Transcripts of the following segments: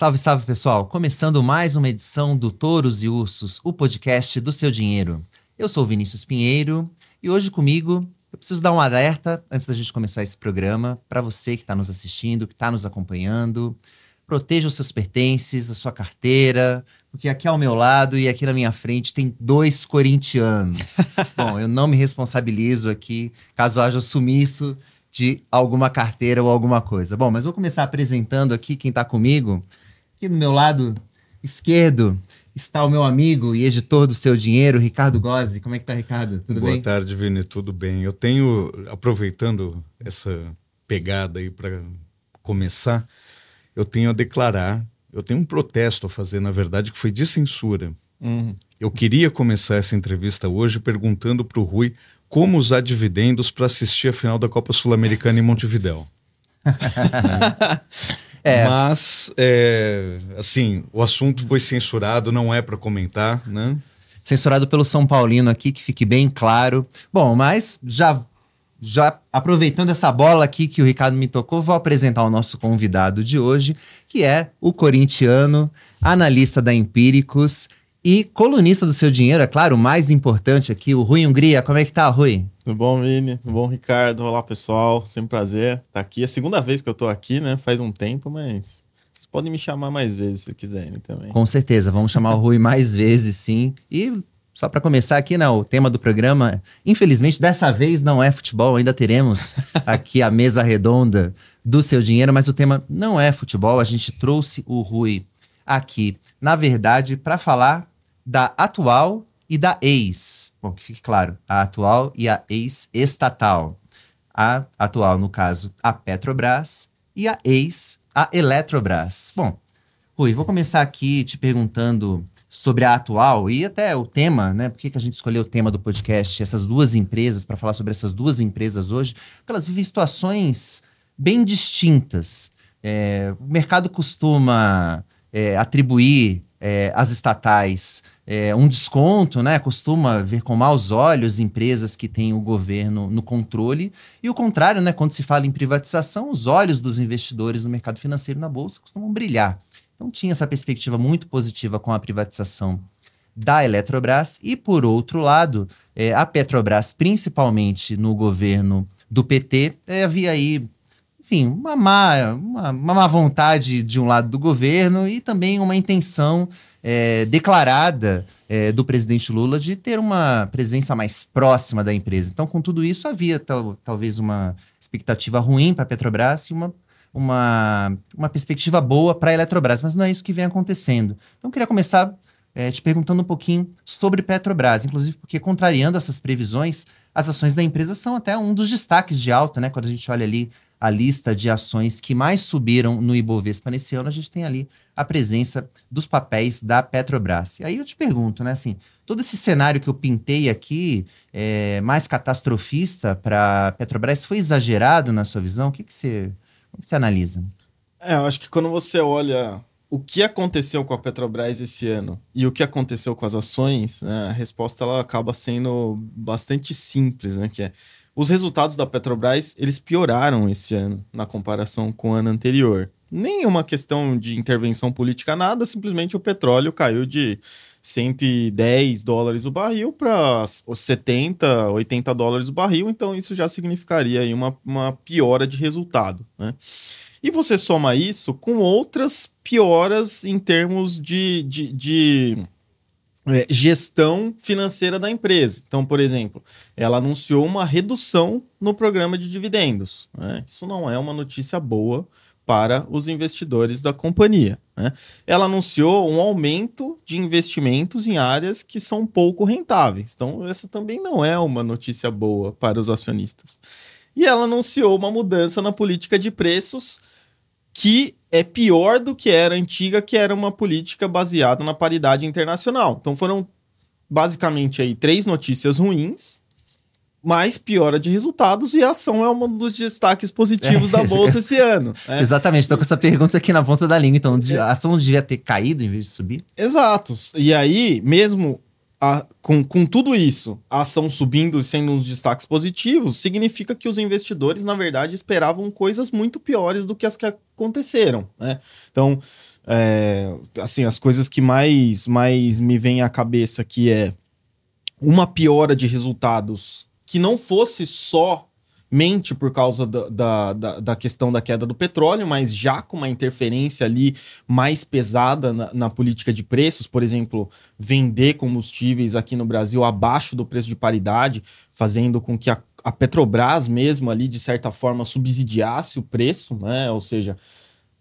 Salve, salve pessoal! Começando mais uma edição do Touros e Ursos, o podcast do seu dinheiro. Eu sou o Vinícius Pinheiro e hoje comigo eu preciso dar um alerta antes da gente começar esse programa para você que está nos assistindo, que está nos acompanhando. Proteja os seus pertences, a sua carteira, porque aqui ao meu lado e aqui na minha frente tem dois corintianos. Bom, eu não me responsabilizo aqui caso haja sumiço de alguma carteira ou alguma coisa. Bom, mas vou começar apresentando aqui quem está comigo. Aqui do meu lado esquerdo está o meu amigo e editor do Seu Dinheiro, Ricardo Gozzi. Como é que tá, Ricardo? Tudo Boa bem? Boa tarde, Vini. Tudo bem. Eu tenho, aproveitando essa pegada aí para começar, eu tenho a declarar, eu tenho um protesto a fazer, na verdade, que foi de censura. Uhum. Eu queria começar essa entrevista hoje perguntando para o Rui como usar dividendos para assistir a final da Copa Sul-Americana em Montevidéu. é. Mas, é, assim, o assunto foi censurado, não é para comentar, né? Censurado pelo São Paulino aqui, que fique bem claro. Bom, mas já, já aproveitando essa bola aqui que o Ricardo me tocou, vou apresentar o nosso convidado de hoje, que é o corintiano, analista da Empíricos e colunista do seu dinheiro, é claro, o mais importante aqui, o Rui Hungria. Como é que tá, Rui? Tudo bom, Vini? Tudo bom, Ricardo? Olá, pessoal. Sempre um prazer estar tá aqui. É a segunda vez que eu tô aqui, né? Faz um tempo, mas vocês podem me chamar mais vezes se quiserem também. Com certeza, vamos chamar o Rui mais vezes, sim. E só para começar aqui, né, o tema do programa, infelizmente dessa vez não é futebol, ainda teremos aqui a mesa redonda do seu dinheiro, mas o tema não é futebol. A gente trouxe o Rui aqui, na verdade, para falar da atual e da ex. Bom, que fique claro, a atual e a ex-estatal. A atual, no caso, a Petrobras e a ex, a Eletrobras. Bom, Rui, vou começar aqui te perguntando sobre a atual e até o tema, né? Por que, que a gente escolheu o tema do podcast, essas duas empresas, para falar sobre essas duas empresas hoje? Porque elas vivem situações bem distintas. É, o mercado costuma é, atribuir é, as estatais é, um desconto, né? Costuma ver com maus olhos empresas que têm o governo no controle. E o contrário, né? Quando se fala em privatização, os olhos dos investidores no mercado financeiro na Bolsa costumam brilhar. Então tinha essa perspectiva muito positiva com a privatização da Eletrobras. E, por outro lado, é, a Petrobras, principalmente no governo do PT, é, havia aí enfim, uma má, uma, uma má vontade de um lado do governo e também uma intenção é, declarada é, do presidente Lula de ter uma presença mais próxima da empresa. Então, com tudo isso, havia tal, talvez uma expectativa ruim para a Petrobras e uma, uma, uma perspectiva boa para a Eletrobras, mas não é isso que vem acontecendo. Então, eu queria começar é, te perguntando um pouquinho sobre Petrobras, inclusive porque, contrariando essas previsões, as ações da empresa são até um dos destaques de alta, né? Quando a gente olha ali a lista de ações que mais subiram no Ibovespa nesse ano, a gente tem ali a presença dos papéis da Petrobras. E aí eu te pergunto, né, assim, todo esse cenário que eu pintei aqui, é, mais catastrofista para a Petrobras, foi exagerado na sua visão? O que, que, você, que você analisa? É, eu acho que quando você olha o que aconteceu com a Petrobras esse ano e o que aconteceu com as ações, né, a resposta ela acaba sendo bastante simples, né, que é os resultados da Petrobras, eles pioraram esse ano na comparação com o ano anterior. Nenhuma questão de intervenção política, nada, simplesmente o petróleo caiu de 110 dólares o barril para 70, 80 dólares o barril, então isso já significaria aí uma, uma piora de resultado, né? E você soma isso com outras pioras em termos de, de, de é, gestão financeira da empresa. Então, por exemplo, ela anunciou uma redução no programa de dividendos. Né? Isso não é uma notícia boa para os investidores da companhia. Né? Ela anunciou um aumento de investimentos em áreas que são pouco rentáveis. Então, essa também não é uma notícia boa para os acionistas. E ela anunciou uma mudança na política de preços que é pior do que era antiga, que era uma política baseada na paridade internacional. Então foram basicamente aí três notícias ruins, mais piora de resultados e a ação é um dos destaques positivos é, da bolsa esse ano. É. Exatamente, estou com essa pergunta aqui na ponta da língua. Então, a ação devia ter caído em vez de subir? Exato. E aí, mesmo a, com, com tudo isso, a ação subindo e sendo uns destaques positivos, significa que os investidores, na verdade, esperavam coisas muito piores do que as que aconteceram. Né? Então, é, assim, as coisas que mais, mais me vêm à cabeça que é uma piora de resultados que não fosse só mente por causa da, da, da, questão da queda do petróleo, mas já com uma interferência ali mais pesada na, na, política de preços, por exemplo, vender combustíveis aqui no Brasil abaixo do preço de paridade, fazendo com que a, a Petrobras mesmo ali, de certa forma, subsidiasse o preço, né? Ou seja,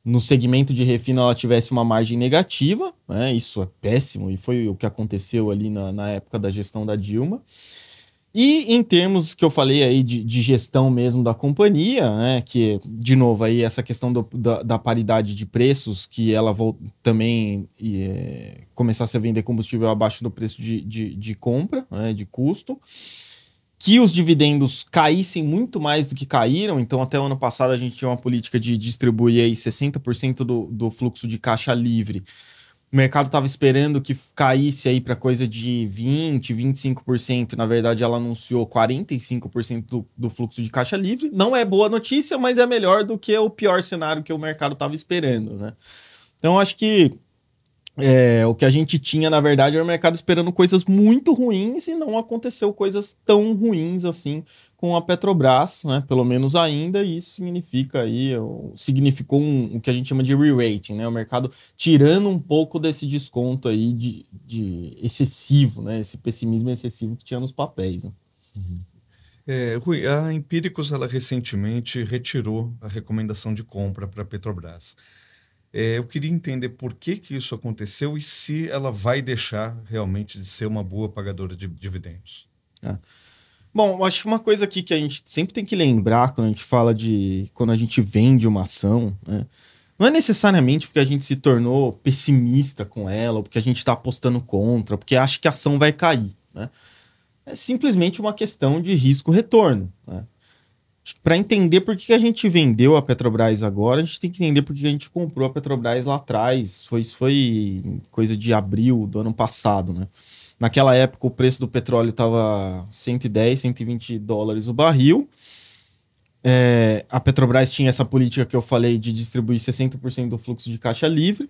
no segmento de refino ela tivesse uma margem negativa, né? Isso é péssimo e foi o que aconteceu ali na, na época da gestão da Dilma. E em termos que eu falei aí de, de gestão mesmo da companhia, né, que, de novo, aí essa questão do, da, da, paridade de preços, que ela também é, começasse a vender combustível abaixo do preço de, de, de compra, né, de custo, que os dividendos caíssem muito mais do que caíram, então até o ano passado a gente tinha uma política de distribuir aí 60% do, do fluxo de caixa livre o mercado estava esperando que caísse aí para coisa de 20, 25%. Na verdade, ela anunciou 45% do, do fluxo de caixa livre. Não é boa notícia, mas é melhor do que o pior cenário que o mercado estava esperando, né? Então, acho que é, o que a gente tinha, na verdade, era o mercado esperando coisas muito ruins e não aconteceu coisas tão ruins assim com a Petrobras, né? Pelo menos ainda, e isso significa aí, significou um, o que a gente chama de re-rating, né? O mercado tirando um pouco desse desconto aí de, de excessivo, né? Esse pessimismo excessivo que tinha nos papéis. Né? Uhum. É, Rui, a Empíricos, ela recentemente retirou a recomendação de compra para a Petrobras. É, eu queria entender por que, que isso aconteceu e se ela vai deixar realmente de ser uma boa pagadora de dividendos. É. Bom, acho que uma coisa aqui que a gente sempre tem que lembrar quando a gente fala de. quando a gente vende uma ação, né? Não é necessariamente porque a gente se tornou pessimista com ela, ou porque a gente está apostando contra, porque acha que a ação vai cair. Né? É simplesmente uma questão de risco-retorno. Né? Para entender por que a gente vendeu a Petrobras agora, a gente tem que entender por que a gente comprou a Petrobras lá atrás. Foi, foi coisa de abril do ano passado, né? Naquela época, o preço do petróleo estava 110, 120 dólares o barril. É, a Petrobras tinha essa política que eu falei de distribuir 60% do fluxo de caixa livre.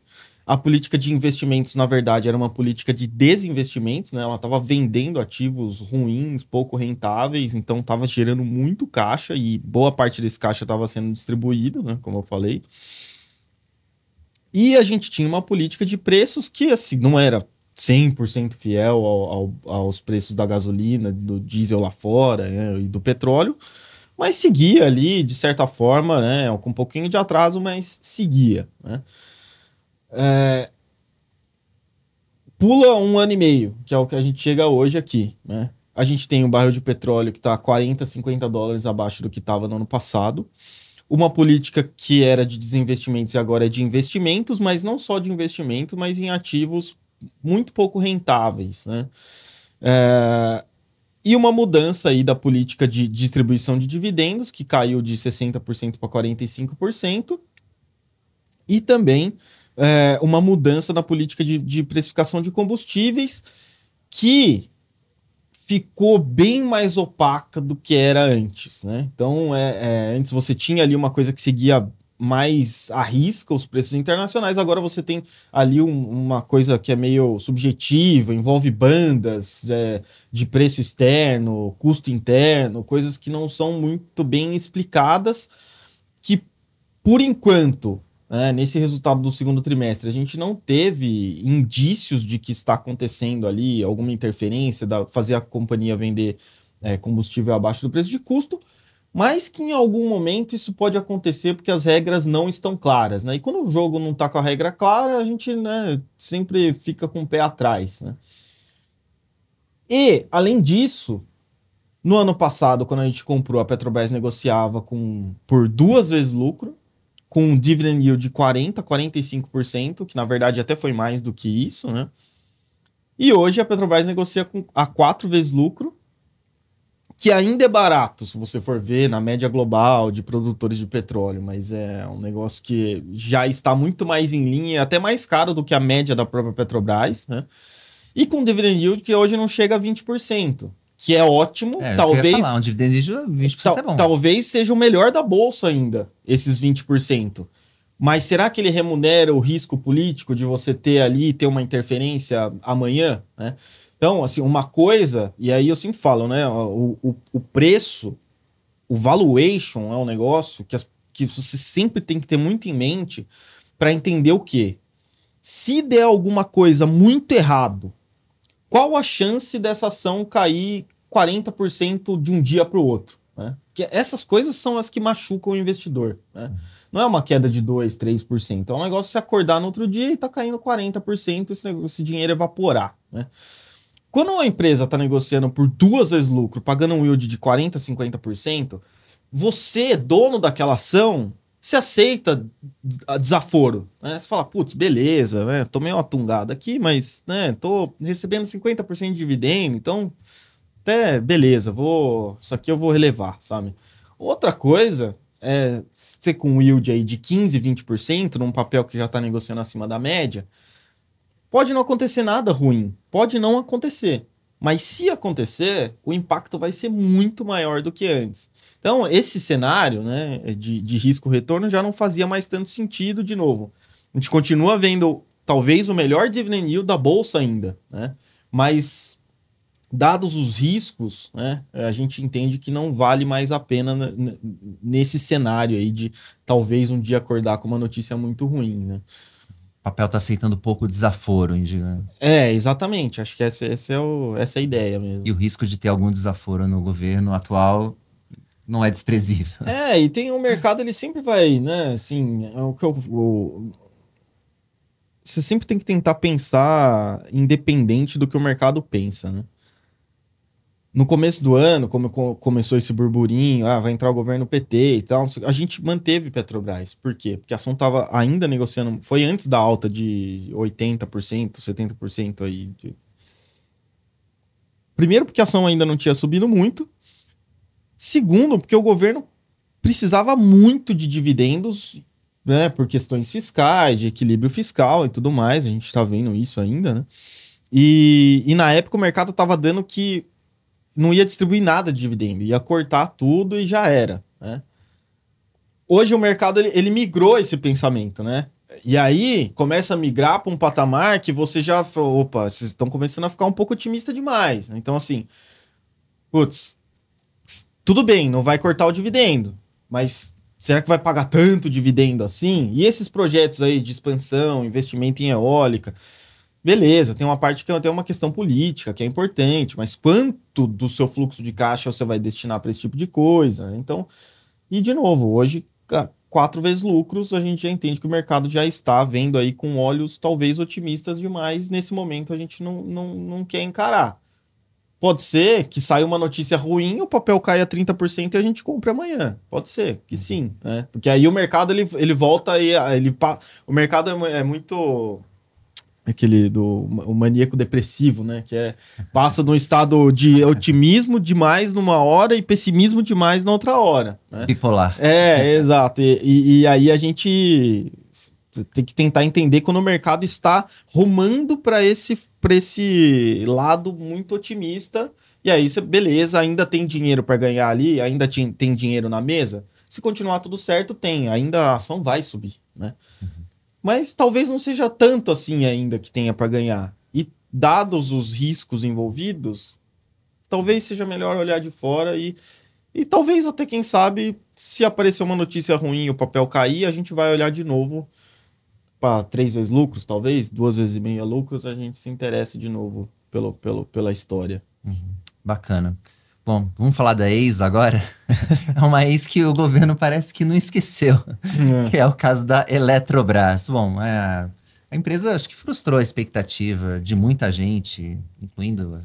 A política de investimentos, na verdade, era uma política de desinvestimentos, né? Ela estava vendendo ativos ruins, pouco rentáveis, então estava gerando muito caixa e boa parte desse caixa estava sendo distribuído, né? Como eu falei. E a gente tinha uma política de preços que, assim, não era 100% fiel ao, ao, aos preços da gasolina, do diesel lá fora né, e do petróleo, mas seguia ali, de certa forma, né, com um pouquinho de atraso, mas seguia. Né. É... Pula um ano e meio, que é o que a gente chega hoje aqui. Né. A gente tem um barril de petróleo que está 40, 50 dólares abaixo do que estava no ano passado uma política que era de desinvestimentos e agora é de investimentos, mas não só de investimento, mas em ativos muito pouco rentáveis, né? É, e uma mudança aí da política de distribuição de dividendos, que caiu de 60% para 45%, e também é, uma mudança na política de, de precificação de combustíveis, que ficou bem mais opaca do que era antes, né? Então, é, é, antes você tinha ali uma coisa que seguia mais arrisca os preços internacionais. Agora você tem ali um, uma coisa que é meio subjetiva, envolve bandas é, de preço externo, custo interno, coisas que não são muito bem explicadas, que por enquanto, né, nesse resultado do segundo trimestre, a gente não teve indícios de que está acontecendo ali alguma interferência, da fazer a companhia vender é, combustível abaixo do preço de custo mas que em algum momento isso pode acontecer porque as regras não estão claras, né? E quando o jogo não está com a regra clara, a gente né, sempre fica com o pé atrás, né? E, além disso, no ano passado, quando a gente comprou, a Petrobras negociava com, por duas vezes lucro, com um dividend yield de 40%, 45%, que na verdade até foi mais do que isso, né? E hoje a Petrobras negocia com, a quatro vezes lucro que ainda é barato, se você for ver na média global de produtores de petróleo, mas é um negócio que já está muito mais em linha, até mais caro do que a média da própria Petrobras, né? E com dividend yield que hoje não chega a 20%, que é ótimo, é, talvez... Falar, um dividend yield 20% tal, é bom. Talvez seja o melhor da bolsa ainda, esses 20%. Mas será que ele remunera o risco político de você ter ali, ter uma interferência amanhã? Né? Então, assim, uma coisa, e aí eu sempre falo, né? O, o, o preço, o valuation é um negócio que, as, que você sempre tem que ter muito em mente para entender o quê? Se der alguma coisa muito errado, qual a chance dessa ação cair 40% de um dia para o outro? Né? Porque essas coisas são as que machucam o investidor. Né? Não é uma queda de 2%, 3%. É um negócio se acordar no outro dia e tá caindo 40%, esse, negócio, esse dinheiro evaporar. Né? Quando uma empresa está negociando por duas vezes lucro, pagando um yield de 40%, 50%, você, dono daquela ação, se aceita desaforo. Né? Você fala, putz, beleza, né? tomei uma tungada aqui, mas né, tô recebendo 50% de dividendo, então até beleza, vou. Isso aqui eu vou relevar, sabe? Outra coisa é ser com yield aí de 15, 20% num papel que já está negociando acima da média Pode não acontecer nada ruim, pode não acontecer. Mas se acontecer, o impacto vai ser muito maior do que antes. Então, esse cenário né, de, de risco-retorno já não fazia mais tanto sentido de novo. A gente continua vendo talvez o melhor dividend yield da bolsa ainda, né? Mas dados os riscos, né, a gente entende que não vale mais a pena nesse cenário aí de talvez um dia acordar com uma notícia muito ruim, né? Papel está aceitando pouco desaforo, digamos. É, exatamente. Acho que essa, essa, é o, essa é a ideia mesmo. E o risco de ter algum desaforo no governo atual não é desprezível. É, e tem o um mercado, ele sempre vai, né? Assim, é o que eu, o, você sempre tem que tentar pensar independente do que o mercado pensa, né? No começo do ano, como começou esse burburinho, ah, vai entrar o governo PT e tal, a gente manteve Petrobras. Por quê? Porque a ação estava ainda negociando, foi antes da alta de 80%, 70% aí. De... Primeiro, porque a ação ainda não tinha subido muito. Segundo, porque o governo precisava muito de dividendos, né, por questões fiscais, de equilíbrio fiscal e tudo mais. A gente está vendo isso ainda, né? E, e na época o mercado estava dando que não ia distribuir nada de dividendo, ia cortar tudo e já era, né? Hoje o mercado ele, ele migrou esse pensamento, né? E aí começa a migrar para um patamar que você já falou, opa, vocês estão começando a ficar um pouco otimista demais. Né? Então assim, putz, tudo bem, não vai cortar o dividendo, mas será que vai pagar tanto dividendo assim? E esses projetos aí de expansão, investimento em eólica, Beleza, tem uma parte que tem uma questão política que é importante, mas quanto do seu fluxo de caixa você vai destinar para esse tipo de coisa? Então, e de novo, hoje, quatro vezes lucros, a gente já entende que o mercado já está vendo aí com olhos talvez otimistas demais. Nesse momento, a gente não, não, não quer encarar. Pode ser que saia uma notícia ruim, o papel caia 30% e a gente compre amanhã. Pode ser que sim, né? Porque aí o mercado ele, ele volta e ele o mercado é, é muito aquele do o maníaco depressivo, né? Que é passa de um estado de otimismo demais numa hora e pessimismo demais na outra hora. Né? Bipolar. É, exato. E, e, e, aí a gente tem que tentar entender quando o mercado está rumando para esse, esse lado muito otimista. E aí, você, beleza, ainda tem dinheiro para ganhar ali, ainda tem dinheiro na mesa. Se continuar tudo certo, tem. Ainda a ação vai subir, né? Uhum. Mas talvez não seja tanto assim ainda que tenha para ganhar. E dados os riscos envolvidos, talvez seja melhor olhar de fora e, e talvez até quem sabe, se aparecer uma notícia ruim o papel cair, a gente vai olhar de novo para três vezes lucros, talvez, duas vezes e meia lucros, a gente se interessa de novo pelo, pelo, pela história. Uhum. Bacana. Bom, vamos falar da ex agora? é uma ex que o governo parece que não esqueceu, é. que é o caso da Eletrobras. Bom, é, a empresa acho que frustrou a expectativa de muita gente, incluindo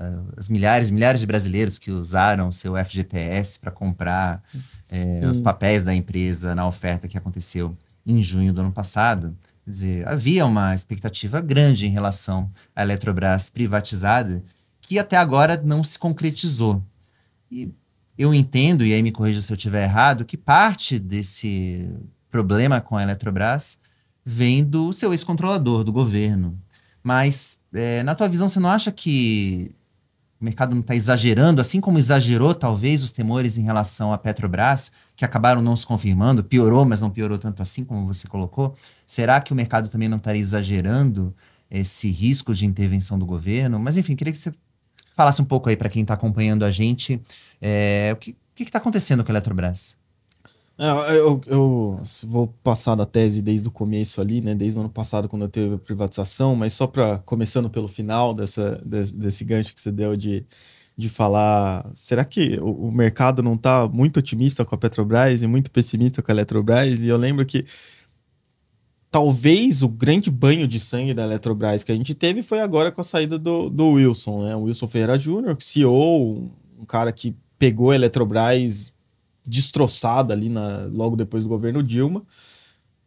uh, as milhares e milhares de brasileiros que usaram seu FGTS para comprar é, os papéis da empresa na oferta que aconteceu em junho do ano passado. Quer dizer, havia uma expectativa grande em relação à Eletrobras privatizada, que até agora não se concretizou. E eu entendo, e aí me corrija se eu estiver errado, que parte desse problema com a Eletrobras vem do seu ex-controlador, do governo. Mas, é, na tua visão, você não acha que o mercado não está exagerando, assim como exagerou talvez os temores em relação à Petrobras, que acabaram não se confirmando, piorou, mas não piorou tanto assim como você colocou. Será que o mercado também não estaria exagerando esse risco de intervenção do governo? Mas enfim, queria que você falasse um pouco aí para quem está acompanhando a gente, é, o que está acontecendo com a Eletrobras? É, eu, eu, vou passar da tese desde o começo ali, né? Desde o ano passado, quando eu teve a privatização, mas só para começando pelo final dessa, desse, desse gancho que você deu de, de falar, será que o, o mercado não está muito otimista com a Petrobras e muito pessimista com a Eletrobras? E eu lembro que talvez o grande banho de sangue da Eletrobras que a gente teve foi agora com a saída do, do Wilson, né? O Wilson Ferreira Júnior, CEO, um cara que pegou a Eletrobras destroçada ali na, logo depois do governo Dilma,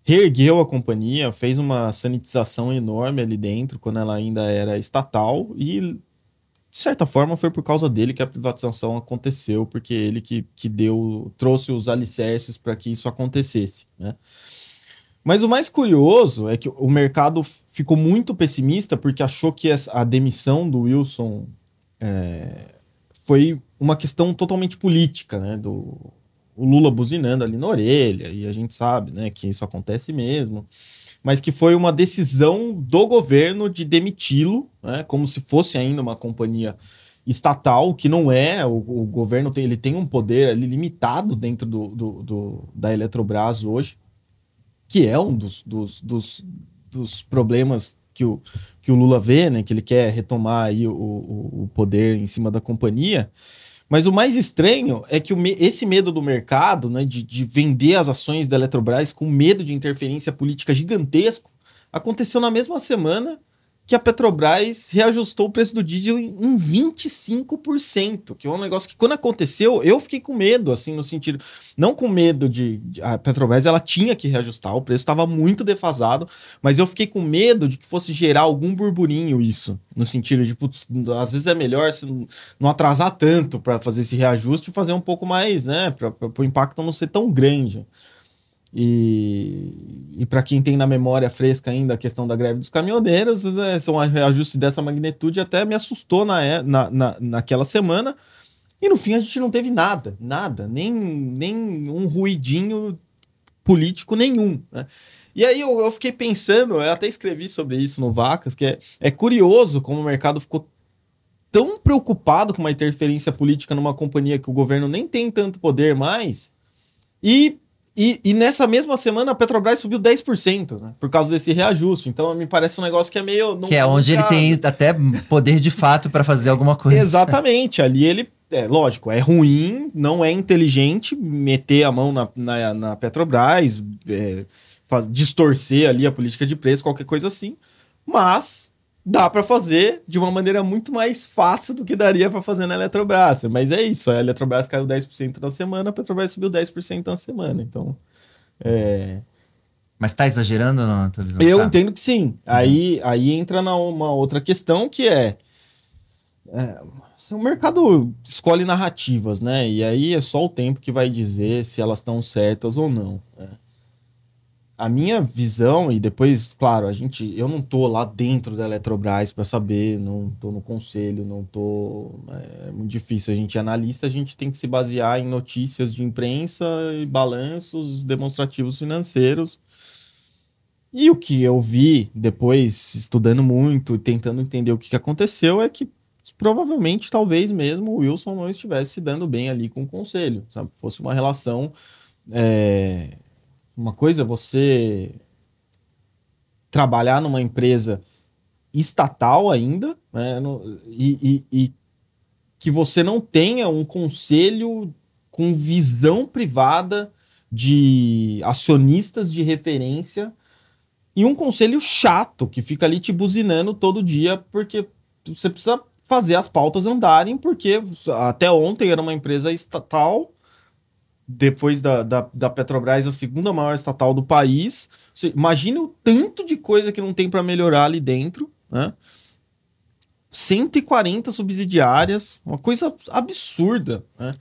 reergueu a companhia, fez uma sanitização enorme ali dentro, quando ela ainda era estatal, e de certa forma foi por causa dele que a privatização aconteceu, porque ele que, que deu, trouxe os alicerces para que isso acontecesse, né? Mas o mais curioso é que o mercado ficou muito pessimista porque achou que a demissão do Wilson é, foi uma questão totalmente política, né? Do, o Lula buzinando ali na orelha, e a gente sabe né, que isso acontece mesmo, mas que foi uma decisão do governo de demiti-lo, né, como se fosse ainda uma companhia estatal, que não é, o, o governo tem, ele tem um poder ali limitado dentro do, do, do, da Eletrobras hoje, que é um dos, dos, dos, dos problemas que o, que o Lula vê, né, que ele quer retomar aí o, o, o poder em cima da companhia, mas o mais estranho é que o esse medo do mercado, né, de, de vender as ações da Eletrobras com medo de interferência política gigantesco, aconteceu na mesma semana que a Petrobras reajustou o preço do diesel em 25%, que é um negócio que quando aconteceu, eu fiquei com medo, assim, no sentido, não com medo de, de a Petrobras, ela tinha que reajustar, o preço estava muito defasado, mas eu fiquei com medo de que fosse gerar algum burburinho isso, no sentido de, putz, às vezes é melhor se não atrasar tanto para fazer esse reajuste e fazer um pouco mais, né, para o impacto não ser tão grande. E, e para quem tem na memória fresca ainda a questão da greve dos caminhoneiros, é, são ajustes dessa magnitude até me assustou na, é, na, na, naquela semana. E no fim a gente não teve nada, nada, nem, nem um ruidinho político nenhum. Né? E aí eu, eu, fiquei pensando, eu até escrevi sobre isso no Vacas, que é, é curioso como o mercado ficou tão preocupado com uma interferência política numa companhia que o governo nem tem tanto poder mais, e e, e, nessa mesma semana a Petrobras subiu 10%, né? Por causa desse reajuste. Então me parece um negócio que é meio. que é onde ele tem até poder de fato para fazer alguma coisa. Exatamente. Ali ele. É lógico, é ruim, não é inteligente meter a mão na, na, na Petrobras, é, faz, distorcer ali a política de preço, qualquer coisa assim. Mas dá para fazer de uma maneira muito mais fácil do que daria para fazer na Eletrobras. Mas é isso, a Eletrobras caiu 10% na semana, a Petrobras subiu 10% na semana. Então, é... Mas está exagerando na tua visão? Eu tá. entendo que sim. Uhum. Aí, aí entra na uma outra questão que é, é o mercado escolhe narrativas, né? E aí é só o tempo que vai dizer se elas estão certas ou não. Né? A minha visão, e depois, claro, a gente, eu não tô lá dentro da Eletrobras para saber, não tô no conselho, não tô. É, é, muito difícil. A gente é analista, a gente tem que se basear em notícias de imprensa e balanços demonstrativos financeiros. E o que eu vi depois, estudando muito e tentando entender o que, aconteceu, é que provavelmente, talvez mesmo, o Wilson não estivesse se dando bem ali com o conselho, sabe? Fosse uma relação. É, uma coisa é você trabalhar numa empresa estatal ainda, né, no, e, e, e que você não tenha um conselho com visão privada de acionistas de referência e um conselho chato que fica ali te buzinando todo dia porque você precisa fazer as pautas andarem porque até ontem era uma empresa estatal depois da, da, da, Petrobras, a segunda maior estatal do país. Você, imagine o tanto de coisa que não tem para melhorar ali dentro, né? 140 subsidiárias, uma coisa absurda, né?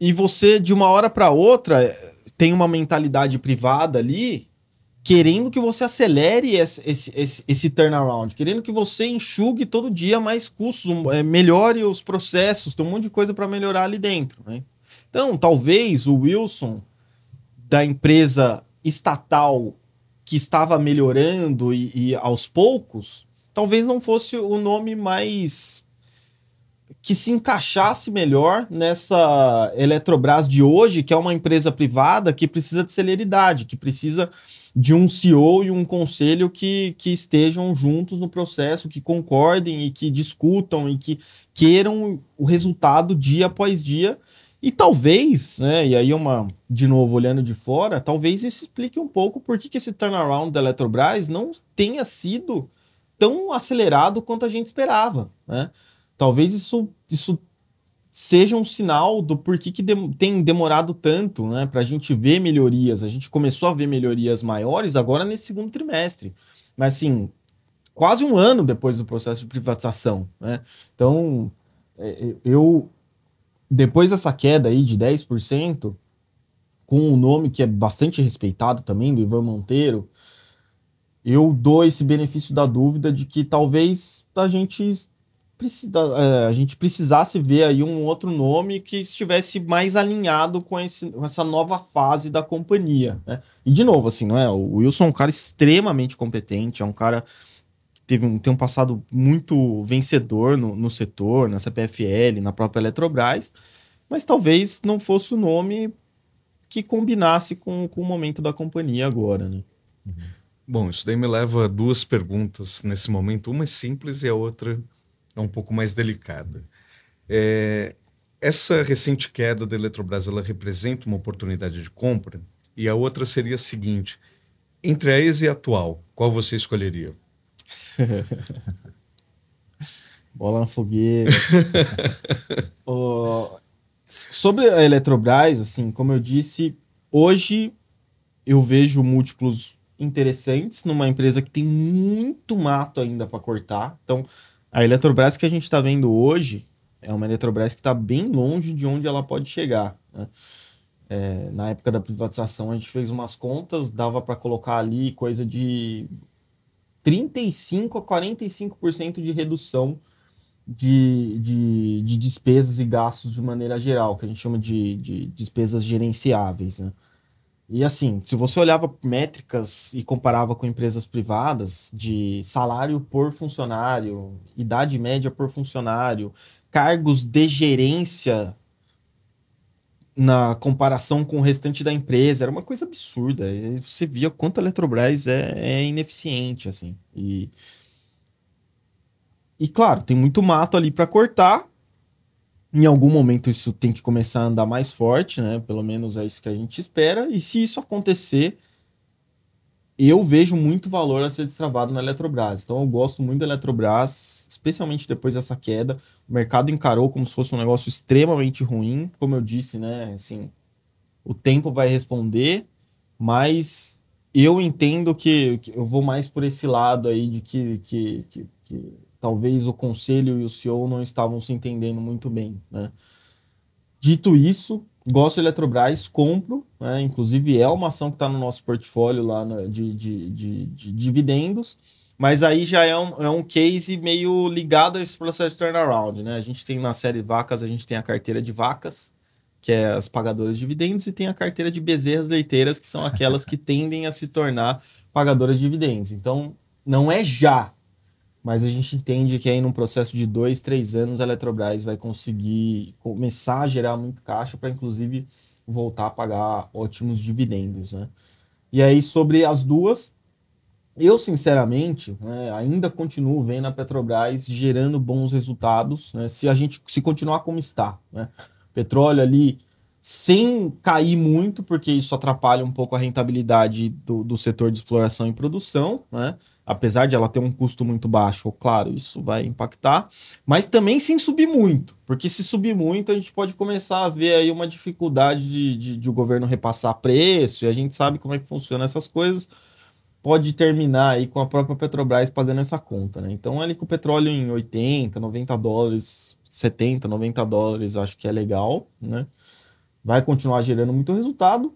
E você, de uma hora para outra, tem uma mentalidade privada ali querendo que você acelere esse, esse, esse, esse, turnaround, querendo que você enxugue todo dia mais custos, é, melhore os processos, tem um monte de coisa para melhorar ali dentro. Né? Então, talvez o Wilson, da empresa estatal que estava melhorando e, e aos poucos, talvez não fosse o nome mais que se encaixasse melhor nessa Eletrobras de hoje, que é uma empresa privada que precisa de celeridade, que precisa de um CEO e um conselho que, que estejam juntos no processo, que concordem e que discutam e que queiram o resultado dia após dia. E talvez, né, e aí uma, de novo, olhando de fora, talvez isso explique um pouco por que, que esse turnaround da Eletrobras não tenha sido tão acelerado quanto a gente esperava, né? Talvez isso, isso seja um sinal do porquê que de, tem demorado tanto, né, para a gente ver melhorias. A gente começou a ver melhorias maiores agora nesse segundo trimestre. Mas, assim, quase um ano depois do processo de privatização, né? Então, é, é, eu, depois dessa queda aí de 10%, com um nome que é bastante respeitado também, do Ivan Monteiro, eu dou esse benefício da dúvida de que talvez a gente precisa, é, a gente precisasse ver aí um outro nome que estivesse mais alinhado com, esse, com essa nova fase da companhia. Né? E de novo, assim, não é? O Wilson é um cara extremamente competente, é um cara teve um, tem um passado muito vencedor no, no setor, na CPFL, na própria Eletrobras, mas talvez não fosse o nome que combinasse com, com o momento da companhia agora, né? Uhum. Bom, isso daí me leva a duas perguntas nesse momento. Uma é simples e a outra é um pouco mais delicada. É, essa recente queda da Eletrobras ela representa uma oportunidade de compra? E a outra seria a seguinte: entre a ex e a atual, qual você escolheria? Bola na fogueira. sobre a Eletrobras, assim, como eu disse, hoje eu vejo múltiplos interessantes numa empresa que tem muito mato ainda para cortar. Então, a Eletrobras que a gente está vendo hoje é uma Eletrobras que está bem longe de onde ela pode chegar. Né? É, na época da privatização, a gente fez umas contas, dava para colocar ali coisa de 35% a 45% de redução de, de, de, despesas e gastos de maneira geral, que a gente chama de, de despesas gerenciáveis. Né? E assim, se você olhava métricas e comparava com empresas privadas de salário por funcionário, idade média por funcionário, cargos de gerência na comparação com o restante da empresa, era uma coisa absurda. Você via quanto a Eletrobras é, é ineficiente, assim. E, e claro, tem muito mato ali para cortar, em algum momento isso tem que começar a andar mais forte, né? Pelo menos é isso que a gente espera. E se isso acontecer, eu vejo muito valor a ser destravado na Eletrobras. Então eu gosto muito da Eletrobras, especialmente depois dessa queda. O mercado encarou como se fosse um negócio extremamente ruim. Como eu disse, né? Assim, o tempo vai responder, mas eu entendo que, que eu vou mais por esse lado aí de que, que, que, que talvez o conselho e o CEO não estavam se entendendo muito bem. Né? Dito isso, gosto de Eletrobras, compro, né? inclusive é uma ação que está no nosso portfólio lá de, de, de, de, dividendos, mas aí já é um, é um case meio ligado a esse processo de turnaround. Né? A gente tem na série vacas, a gente tem a carteira de vacas, que é as pagadoras de dividendos, e tem a carteira de bezerras leiteiras, que são aquelas que tendem a se tornar pagadoras de dividendos. Então, não é já, mas a gente entende que aí num processo de dois, três anos a Eletrobras vai conseguir começar a gerar muito caixa para inclusive voltar a pagar ótimos dividendos, né? E aí sobre as duas, eu sinceramente né, ainda continuo vendo a Petrobras gerando bons resultados, né, se a gente se continuar como está, né? Petróleo ali sem cair muito, porque isso atrapalha um pouco a rentabilidade do, do setor de exploração e produção, né? Apesar de ela ter um custo muito baixo, claro, isso vai impactar, mas também sem subir muito, porque se subir muito a gente pode começar a ver aí uma dificuldade de, de, de o governo repassar preço, e a gente sabe como é que funciona essas coisas, pode terminar aí com a própria Petrobras pagando essa conta, né? Então ali com o petróleo em 80, 90 dólares, 70, 90 dólares, acho que é legal, né? Vai continuar gerando muito resultado.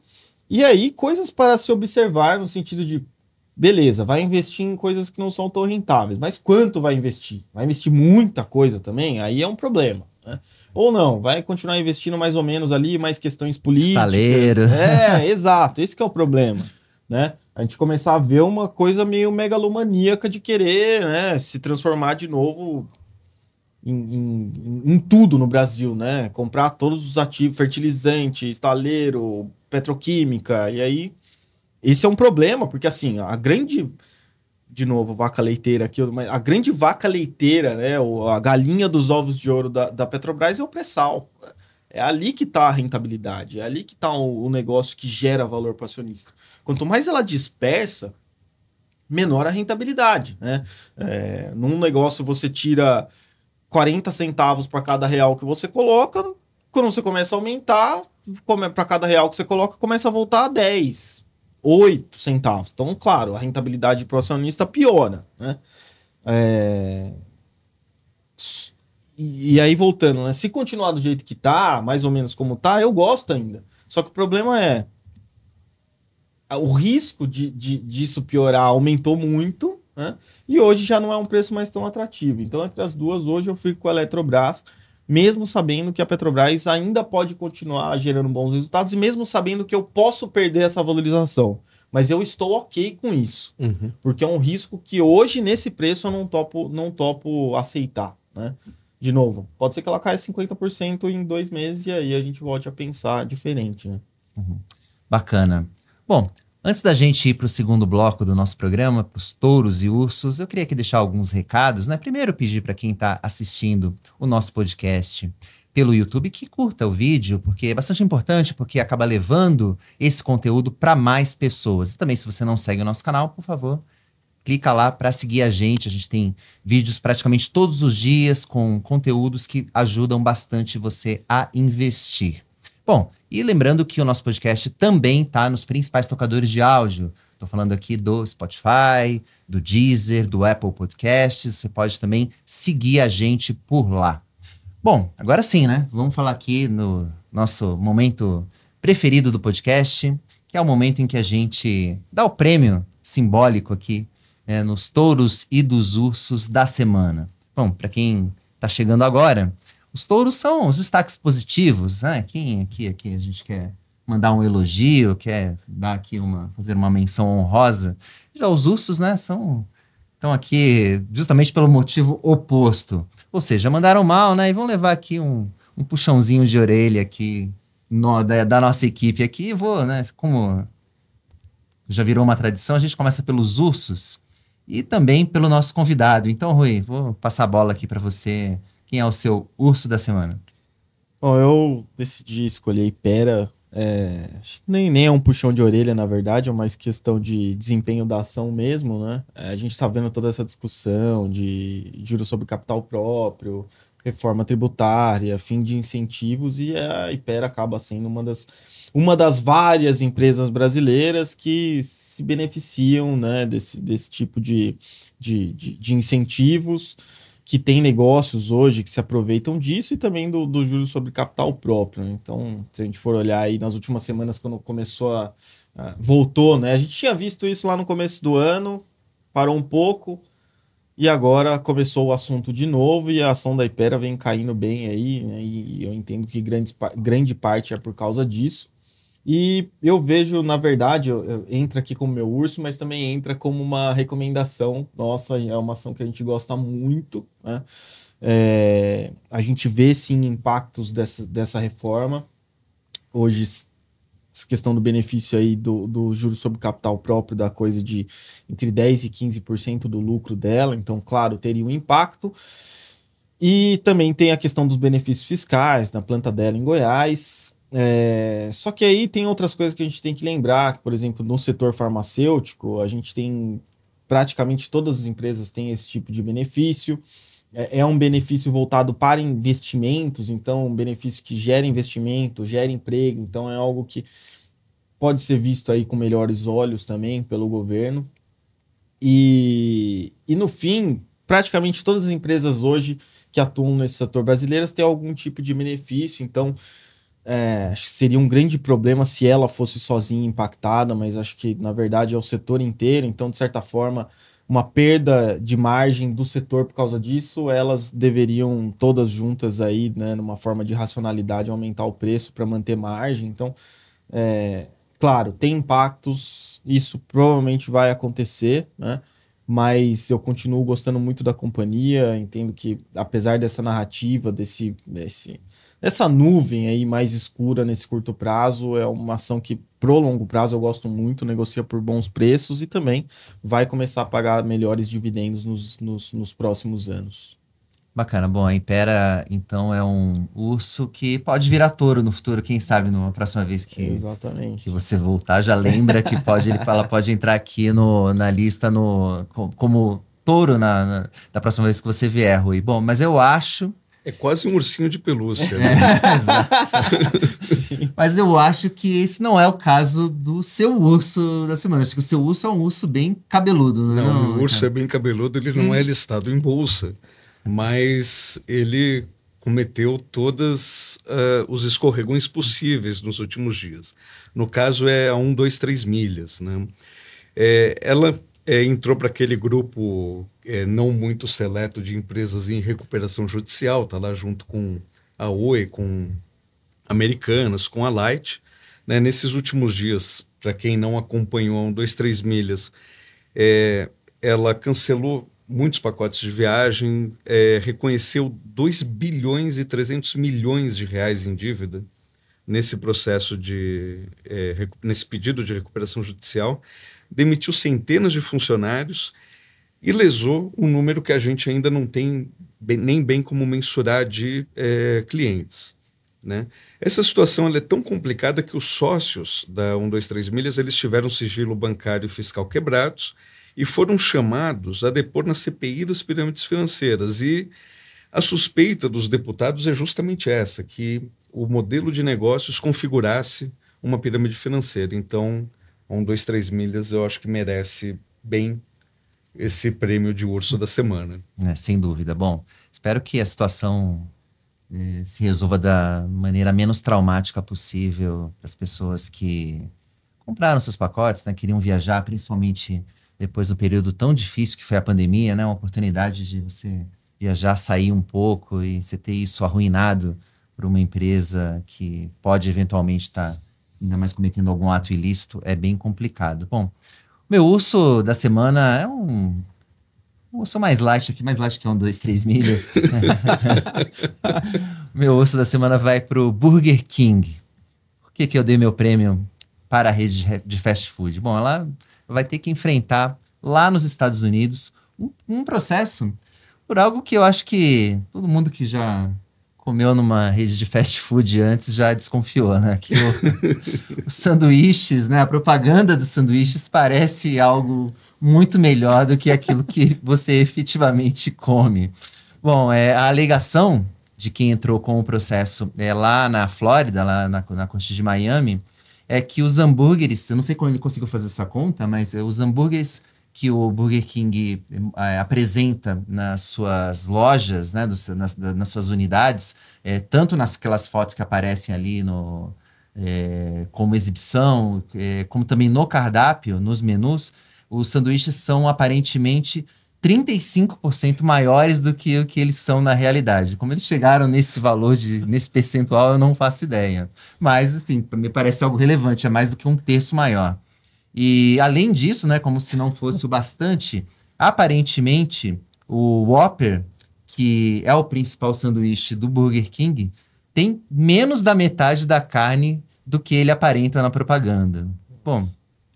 E aí, coisas para se observar no sentido de beleza, vai investir em coisas que não são tão rentáveis, mas quanto vai investir? Vai investir muita coisa também? Aí é um problema. Né? Ou não, vai continuar investindo mais ou menos ali, mais questões políticas. Estaleiro. É, exato, esse é o problema, né? A gente começar a ver uma coisa meio megalomaníaca de querer né, se transformar de novo em, em, em, tudo no Brasil, né? Comprar todos os ativos, fertilizante, estaleiro, petroquímica, e aí esse é um problema, porque assim, a grande de novo, vaca leiteira aqui, a grande vaca leiteira, né, a galinha dos ovos de ouro da, da Petrobras é o pré-sal. É ali que está a rentabilidade, é ali que está o, o, negócio que gera valor para acionista. Quanto mais ela dispersa, menor a rentabilidade. Né? É, num negócio você tira 40 centavos para cada real que você coloca, quando você começa a aumentar, para cada real que você coloca, começa a voltar a 10, 8 centavos. Então, claro, a rentabilidade para o acionista piora. Né? É... E, e, aí, voltando, né? se continuar do jeito que tá, mais ou menos como tá, eu gosto ainda. Só que o problema é o risco de, de, disso piorar aumentou muito, né? E hoje já não é um preço mais tão atrativo. Então, entre as duas, hoje eu fico com a Eletrobras mesmo sabendo que a Petrobras ainda pode continuar gerando bons resultados e mesmo sabendo que eu posso perder essa valorização. Mas eu estou ok com isso, uhum. porque é um risco que hoje, nesse preço, eu não topo, não topo aceitar. Né? De novo, pode ser que ela caia 50% em dois meses e aí a gente volte a pensar diferente. Né? Uhum. Bacana. Bom, Antes da gente ir para o segundo bloco do nosso programa, para os touros e ursos, eu queria aqui deixar alguns recados. Né? Primeiro, pedir para quem está assistindo o nosso podcast pelo YouTube que curta o vídeo, porque é bastante importante, porque acaba levando esse conteúdo para mais pessoas. E também, se você não segue o nosso canal, por favor, clica lá para seguir a gente. A gente tem vídeos praticamente todos os dias com conteúdos que ajudam bastante você a investir. Bom, e lembrando que o nosso podcast também está nos principais tocadores de áudio. Estou falando aqui do Spotify, do Deezer, do Apple Podcasts. Você pode também seguir a gente por lá. Bom, agora sim, né? Vamos falar aqui no nosso momento preferido do podcast, que é o momento em que a gente dá o prêmio simbólico aqui né, nos touros e dos ursos da semana. Bom, para quem está chegando agora, os touros são os destaques positivos, né? Quem aqui, aqui a gente quer mandar um elogio, quer dar aqui uma, fazer uma menção honrosa. Já os ursos, né, são estão aqui justamente pelo motivo oposto. Ou seja, mandaram mal, né? E vão levar aqui um, um puxãozinho de orelha aqui no, da, da, nossa equipe aqui. Vou, né? Como já virou uma tradição, a gente começa pelos ursos e também pelo nosso convidado. Então, Rui, vou passar a bola aqui para você quem é o seu urso da semana? Bom, eu decidi escolher Ipera. É, nem, nem é um puxão de orelha, na verdade, é mais questão de desempenho da ação mesmo, né? É, a gente está vendo toda essa discussão de juros sobre capital próprio, reforma tributária, fim de incentivos, e a Ipera acaba sendo uma das, uma das várias empresas brasileiras que se beneficiam né, desse, desse tipo de, de, de, de incentivos que tem negócios hoje que se aproveitam disso e também do, do juros sobre capital próprio. Né? Então, se a gente for olhar aí nas últimas semanas, quando começou a. a voltou, né? A gente tinha visto isso lá no começo do ano, parou um pouco, e agora começou o assunto de novo e a ação da Ipera vem caindo bem aí, né? E eu entendo que grande, grande parte é por causa disso. E eu vejo, na verdade, eu, eu, entra aqui como meu urso, mas também entra como uma recomendação nossa, é uma ação que a gente gosta muito, né? É, a gente vê sim impactos dessa, dessa reforma. Hoje, essa questão do benefício aí do, do juro sobre capital próprio, da coisa de entre 10% e 15% do lucro dela, então, claro, teria um impacto. E também tem a questão dos benefícios fiscais na planta dela em Goiás, é, só que aí tem outras coisas que a gente tem que lembrar, por exemplo, no setor farmacêutico, a gente tem praticamente todas as empresas têm esse tipo de benefício. É, é um benefício voltado para investimentos, então um benefício que gera investimento, gera emprego, então é algo que pode ser visto aí com melhores olhos também pelo governo. E, e no fim, praticamente todas as empresas hoje que atuam nesse setor brasileiro têm algum tipo de benefício, então é, acho que seria um grande problema se ela fosse sozinha impactada, mas acho que na verdade é o setor inteiro, então de certa forma uma perda de margem do setor por causa disso, elas deveriam todas juntas aí, né, numa forma de racionalidade aumentar o preço para manter margem. Então, é, claro, tem impactos, isso provavelmente vai acontecer, né? Mas eu continuo gostando muito da companhia, entendo que apesar dessa narrativa, desse, desse essa nuvem aí mais escura nesse curto prazo é uma ação que pro longo prazo eu gosto muito, negocia por bons preços e também vai começar a pagar melhores dividendos nos, nos, nos próximos anos. Bacana. Bom, a Impera, então, é um urso que pode virar touro no futuro, quem sabe, numa próxima vez que, Exatamente. que você voltar, já lembra que pode, ele, ela pode entrar aqui no, na lista no, como touro na, na, da próxima vez que você vier, Rui. Bom, mas eu acho é quase um ursinho de pelúcia. Né? É, exato. Mas eu acho que esse não é o caso do seu urso da semana. Acho que o seu urso é um urso bem cabeludo, não, é? Não, o urso é bem cabeludo, ele não hum. é listado em bolsa. Mas ele cometeu todos uh, ah, os escorregões possíveis nos últimos dias. No caso, é a 1, 2, 3 milhas. Né? É, ela é, entrou para aquele grupo é, não muito seleto de empresas em recuperação judicial, está lá junto com a Oi, com Americanas, com a Light. Né? Nesses últimos dias, para quem não acompanhou um, dois, três milhas, é, ela cancelou muitos pacotes de viagem, é, reconheceu 2 bilhões e 300 milhões de reais em dívida nesse processo de é, nesse pedido de recuperação judicial demitiu centenas de funcionários e lesou um número que a gente ainda não tem bem, nem bem como mensurar de é, clientes. Né? Essa situação é tão complicada que os sócios da 123 Milhas eles tiveram sigilo bancário e fiscal quebrados e foram chamados a depor na CPI das pirâmides financeiras. E a suspeita dos deputados é justamente essa, que o modelo de negócios configurasse uma pirâmide financeira. Então, um, dois, três milhas, eu acho que merece bem esse prêmio de urso da semana. É, sem dúvida. Bom, espero que a situação eh, se resolva da maneira menos traumática possível para as pessoas que compraram seus pacotes, né, queriam viajar, principalmente depois do período tão difícil que foi a pandemia, né, uma oportunidade de você viajar, sair um pouco e você ter isso arruinado por uma empresa que pode eventualmente estar tá ainda mais cometendo algum ato ilícito, é bem complicado. Bom, meu urso da semana é um. Um urso mais light aqui, mais light que um, dois, três milhas. meu urso da semana vai pro Burger King. Por que, que eu dei meu prêmio para a rede de fast food? Bom, ela vai ter que enfrentar lá nos Estados Unidos um, um processo por algo que eu acho que todo mundo que já comeu numa rede de fast food antes já desconfiou, né? Que o, os sanduíches, né? A propaganda dos sanduíches parece algo muito melhor do que aquilo que você efetivamente come. Bom, é, a alegação de quem entrou com o processo é, lá na Flórida, lá na, na costa de Miami, é que os hambúrgueres, eu não sei como ele conseguiu fazer essa conta, mas é, os hambúrgueres que o Burger King é, apresenta nas suas lojas, né, nas, nas, suas unidades, é, tanto nas fotos que aparecem ali no, é, como exibição, como também no cardápio, nos menus, os sanduíches são aparentemente 35% maiores do que o que eles são na realidade. Como eles chegaram nesse valor, de, nesse percentual, eu não faço ideia. Mas, assim, me parece algo relevante, é mais do que um terço maior. E além disso, né, como se não fosse o bastante, aparentemente o Whopper, que é o principal sanduíche do Burger King, tem menos da metade da carne do que ele aparenta na propaganda. Bom,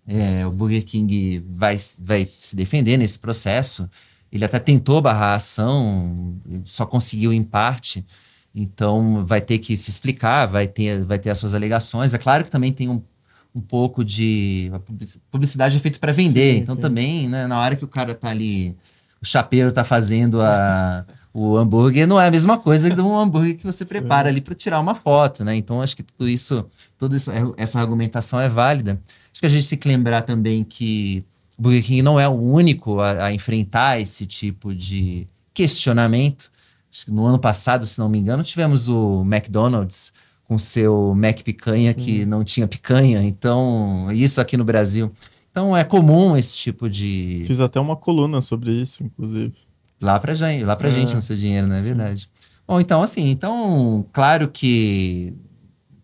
é, o Burger King vai, vai se defender nesse processo. Ele até tentou barrar a ação, só conseguiu em parte. Então vai ter que se explicar, vai ter, vai ter as suas alegações. É claro que também tem um um pouco de. Publicidade é feito para vender. Sim, então sim. também, né, na hora que o cara tá ali, o chapeiro tá fazendo a, o hambúrguer, não é a mesma coisa que um hambúrguer que você prepara sim. ali para tirar uma foto, né? Então acho que tudo isso, toda essa argumentação é válida. Acho que a gente tem que lembrar também que o Burger King não é o único a, a enfrentar esse tipo de questionamento. Acho que no ano passado, se não me engano, tivemos o McDonald's com seu Mac picanha que não tinha picanha. Então, isso aqui no Brasil. Então é comum esse tipo de. Fiz até uma coluna sobre isso, inclusive. Lá pra, gente, lá pra É. gente no seu dinheiro, não é verdade? Bom, então, assim, então, claro que.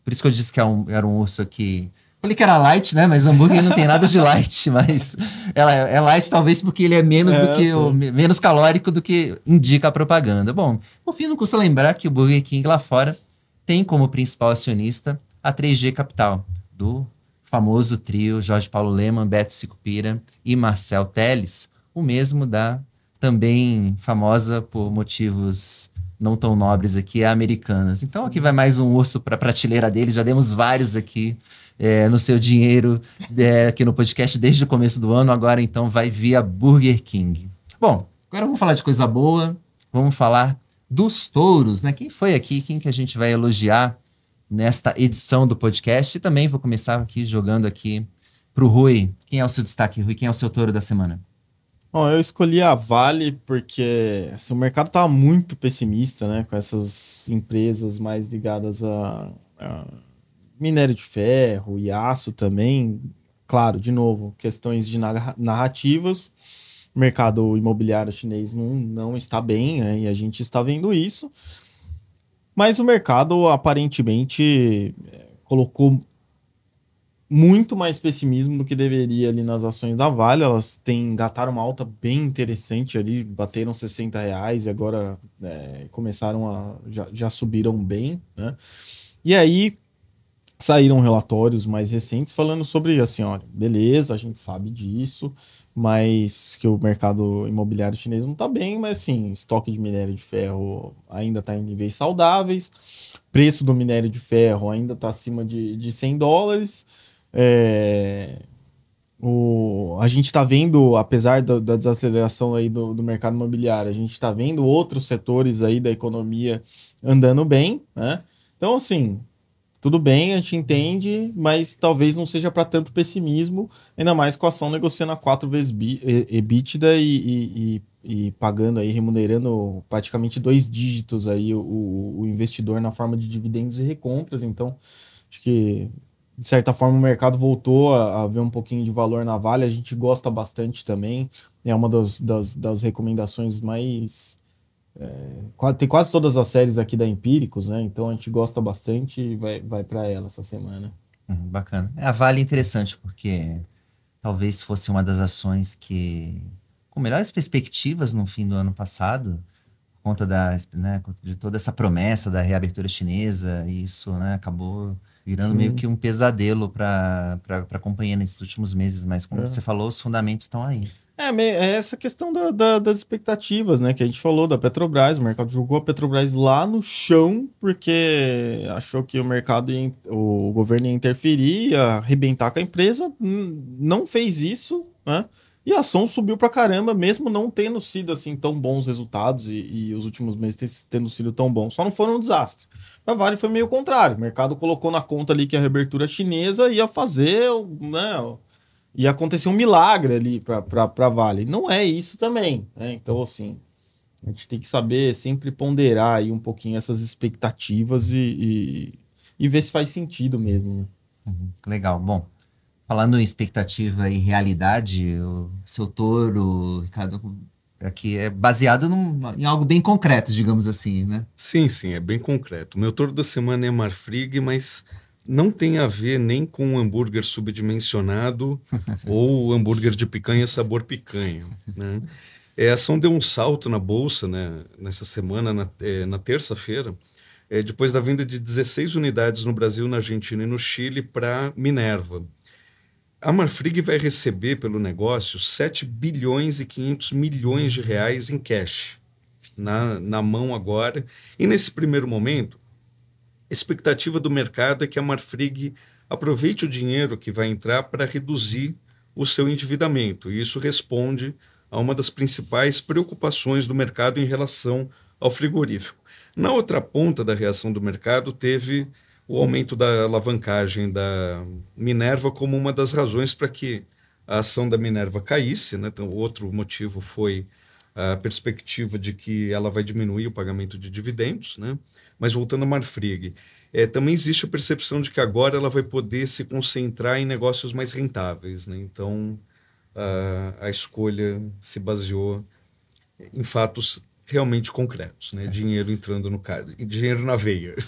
Por isso que eu disse que é um- era um urso aqui. Falei que era light, né? Mas hambúrguer não tem nada de light, mas ela é é light talvez porque ele é menos É, do que o sim. me- menos calórico do que indica a propaganda. Bom, por fim, não custa lembrar que o Burger King lá fora tem como principal acionista a 3G Capital, do famoso trio Jorge Paulo Leman, Beto Sicupira e Marcel Teles, o mesmo da também famosa por motivos não tão nobres aqui, Americanas. Então aqui vai mais um urso para a prateleira dele, já demos vários aqui é, no seu dinheiro é, aqui no podcast desde o começo do ano, agora então vai via Burger King. Bom, agora vamos falar de coisa boa, vamos falar dos touros, né? Quem foi aqui, quem que a gente vai elogiar nesta edição do podcast? E também vou começar aqui jogando aqui pro Rui. Quem é o seu destaque, Rui? Quem é o seu touro da semana? Bom, eu escolhi a Vale porque assim, o mercado estava muito pessimista, né? Com essas empresas mais ligadas a, a minério de ferro e aço também. Claro, de novo, questões de narra- narrativas. O mercado imobiliário chinês não, não está bem, né? E a gente está vendo isso. Mas o mercado aparentemente eh, colocou muito mais pessimismo do que deveria ali nas ações da Vale. Elas têm engataram uma alta bem interessante ali, bateram 60 reais e agora é, começaram a. Já, já subiram bem, né? E aí saíram relatórios mais recentes falando sobre assim, olha, beleza, a gente sabe disso, mas que o mercado imobiliário chinês não está bem, mas assim, estoque de minério de ferro ainda está em níveis saudáveis, preço do minério de ferro ainda está acima de, de 100 dólares. É, o, a gente está vendo, apesar da, da desaceleração aí do, do mercado imobiliário, a gente está vendo outros setores aí da economia andando bem, né? Então, assim, tudo bem, a gente entende, mas talvez não seja para tanto pessimismo, ainda mais com a ação negociando a quatro vezes bi- EBITDA e, e- e- e pagando aí, remunerando praticamente dois dígitos aí o- o investidor na forma de dividendos e recompras. Então, acho que de certa forma o mercado voltou a, a ver um pouquinho de valor na Vale. A gente gosta bastante também. É uma das, das, das recomendações mais. É, tem quase todas as séries aqui da Empíricos, né? Então a gente gosta bastante e vai, vai para ela essa semana. Hum, bacana. É, a Vale é interessante, porque talvez fosse uma das ações que. com melhores perspectivas no fim do ano passado, por conta da, né, de toda essa promessa da reabertura chinesa, e isso né, acabou virando Sim. meio que um pesadelo para a companhia nesses últimos meses. Mas, como É. você falou, os fundamentos estão aí. É, é essa questão da- da- das expectativas, né? Que a gente falou da Petrobras. O mercado jogou a Petrobras lá no chão porque achou que o mercado, ia, o governo ia interferir, ia arrebentar com a empresa. Não fez isso, né? E a ação subiu pra caramba, mesmo não tendo sido assim tão bons resultados e, e os últimos meses tendo sido tão bons. Só não foram um desastre. A Vale foi meio contrário. O mercado colocou na conta ali que a reabertura chinesa ia fazer, né? Ia acontecer um milagre ali para Vale. Não é isso também, né? Então, assim, a gente tem que saber sempre ponderar aí um pouquinho essas expectativas e, e, e ver se faz sentido mesmo. né? Uhum, Legal. Bom, falando em expectativa e realidade, o seu touro, Ricardo, aqui é baseado num- em algo bem concreto, digamos assim, né? Sim, sim, é bem concreto. O meu touro da semana é Marfrig, mas não tem a ver nem com o hambúrguer subdimensionado ou hambúrguer de picanha sabor picanha. Né? É, a ação deu um salto na bolsa né, nessa semana, na, é, na terça-feira, é, depois da venda de 16 unidades no Brasil, na Argentina e no Chile para Minerva. A Marfrig vai receber pelo negócio 7 bilhões e 500 milhões de reais em cash na, na mão agora. E nesse primeiro momento, expectativa do mercado é que a Marfrig aproveite o dinheiro que vai entrar para reduzir o seu endividamento. E isso responde a uma das principais preocupações do mercado em relação ao frigorífico. Na outra ponta da reação do mercado, teve o aumento da alavancagem da Minerva como uma das razões para que a ação da Minerva caísse. Né? Então, outro motivo foi a perspectiva de que ela vai diminuir o pagamento de dividendos, né? Mas voltando a Marfrig, é, também existe a percepção de que agora ela vai poder se concentrar em negócios mais rentáveis. Né? Então, a, a escolha se baseou em fatos realmente concretos, né? Dinheiro entrando no cara, dinheiro na veia.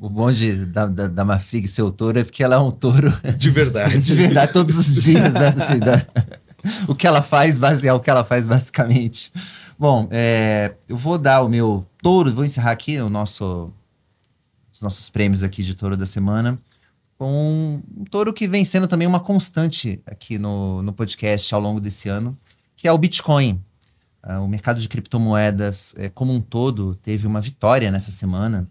O bom de, da, da, da Mafrig ser o touro é porque ela é um touro... De verdade. de verdade, todos os dias, né? Assim, da, o que ela faz, basear o que ela faz, basicamente. Bom, é, eu vou dar o meu touro, vou encerrar aqui o nosso, os nossos prêmios aqui de touro da semana com um touro que vem sendo também uma constante aqui no, no podcast ao longo desse ano, que é o Bitcoin. Uh, o mercado de criptomoedas, é, como um todo, teve uma vitória nessa semana,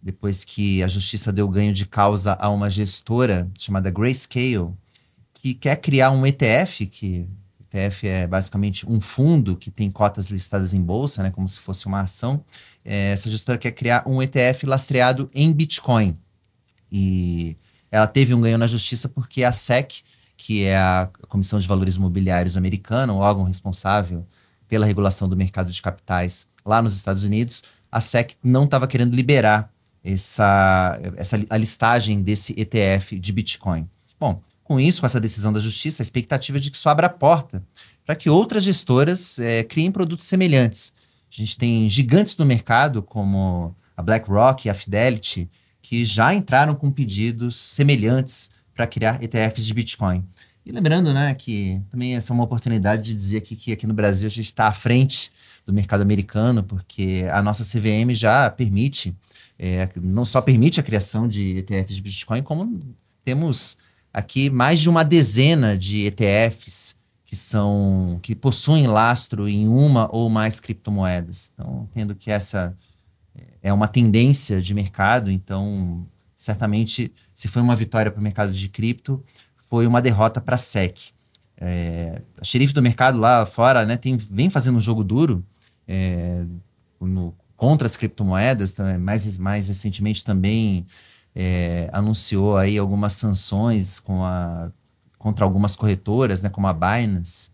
depois que a justiça deu ganho de causa a uma gestora chamada Grayscale, que quer criar um ETF, que ETF é basicamente um fundo que tem cotas listadas em bolsa, né, como se fosse uma ação. É, essa gestora quer criar um ETF lastreado em Bitcoin. E ela teve um ganho na justiça porque a SEC, que é a Comissão de Valores Imobiliários americana, o órgão responsável pela regulação do mercado de capitais lá nos Estados Unidos, a SEC não estava querendo liberar essa, essa a listagem desse ETF de Bitcoin. Bom, com isso, com essa decisão da justiça, a expectativa é de que isso abra a porta para que outras gestoras é, criem produtos semelhantes. A gente tem gigantes do mercado, como a BlackRock e a Fidelity, que já entraram com pedidos semelhantes para criar ETFs de Bitcoin. E lembrando, né, que também essa é uma oportunidade de dizer aqui que aqui no Brasil a gente está à frente do mercado americano, porque a nossa CVM já permite, é, não só permite a criação de ETFs de Bitcoin, como temos aqui mais de uma dezena de ETFs que são que possuem lastro em uma ou mais criptomoedas. Então, tendo que essa é uma tendência de mercado, então certamente se foi uma vitória para o mercado de cripto, foi uma derrota para a SEC. É, a xerife do mercado lá fora né, tem, vem fazendo um jogo duro é, no, contra as criptomoedas, mais, mais recentemente também é, anunciou aí algumas sanções com a, contra algumas corretoras, né, como a Binance,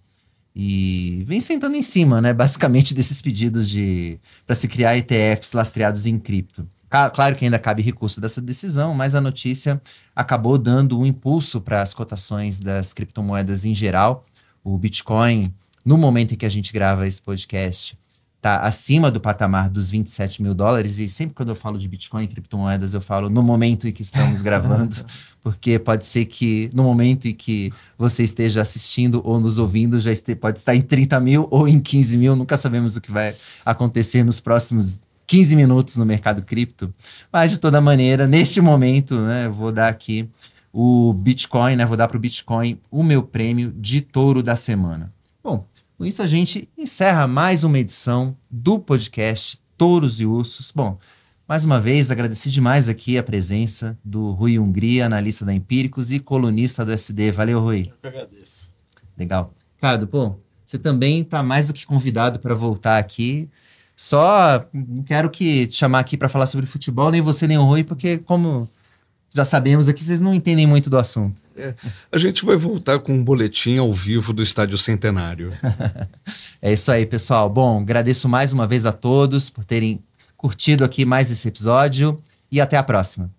e vem sentando em cima, né, basicamente desses pedidos de para se criar ETFs lastreados em cripto. Claro que ainda cabe recurso dessa decisão, mas a notícia acabou dando um impulso para as cotações das criptomoedas em geral. O Bitcoin, no momento em que a gente grava esse podcast, está acima do patamar dos 27 mil dólares. E sempre quando eu falo de Bitcoin e criptomoedas, eu falo no momento em que estamos gravando, porque pode ser que no momento em que você esteja assistindo ou nos ouvindo, já este, pode estar em 30 mil ou em 15 mil. Nunca sabemos o que vai acontecer nos próximos 15 minutos no mercado cripto. Mas, de toda maneira, neste momento, né, eu vou dar aqui o Bitcoin, né, vou dar para o Bitcoin o meu prêmio de touro da semana. Bom, com isso, a gente encerra mais uma edição do podcast Touros e Ursos. Bom, mais uma vez, agradeci demais aqui a presença do Rui Hungria, analista da Empíricos e colunista do SD. Valeu, Rui. Eu que agradeço. Legal. Ricardo, pô, você também está mais do que convidado para voltar aqui. Só não quero que te chamar aqui para falar sobre futebol, nem você nem o Rui, porque como já sabemos aqui, vocês não entendem muito do assunto. É, a gente vai voltar com um boletim ao vivo do Estádio Centenário. é isso aí, pessoal. Bom, agradeço mais uma vez a todos por terem curtido aqui mais esse episódio e até a próxima.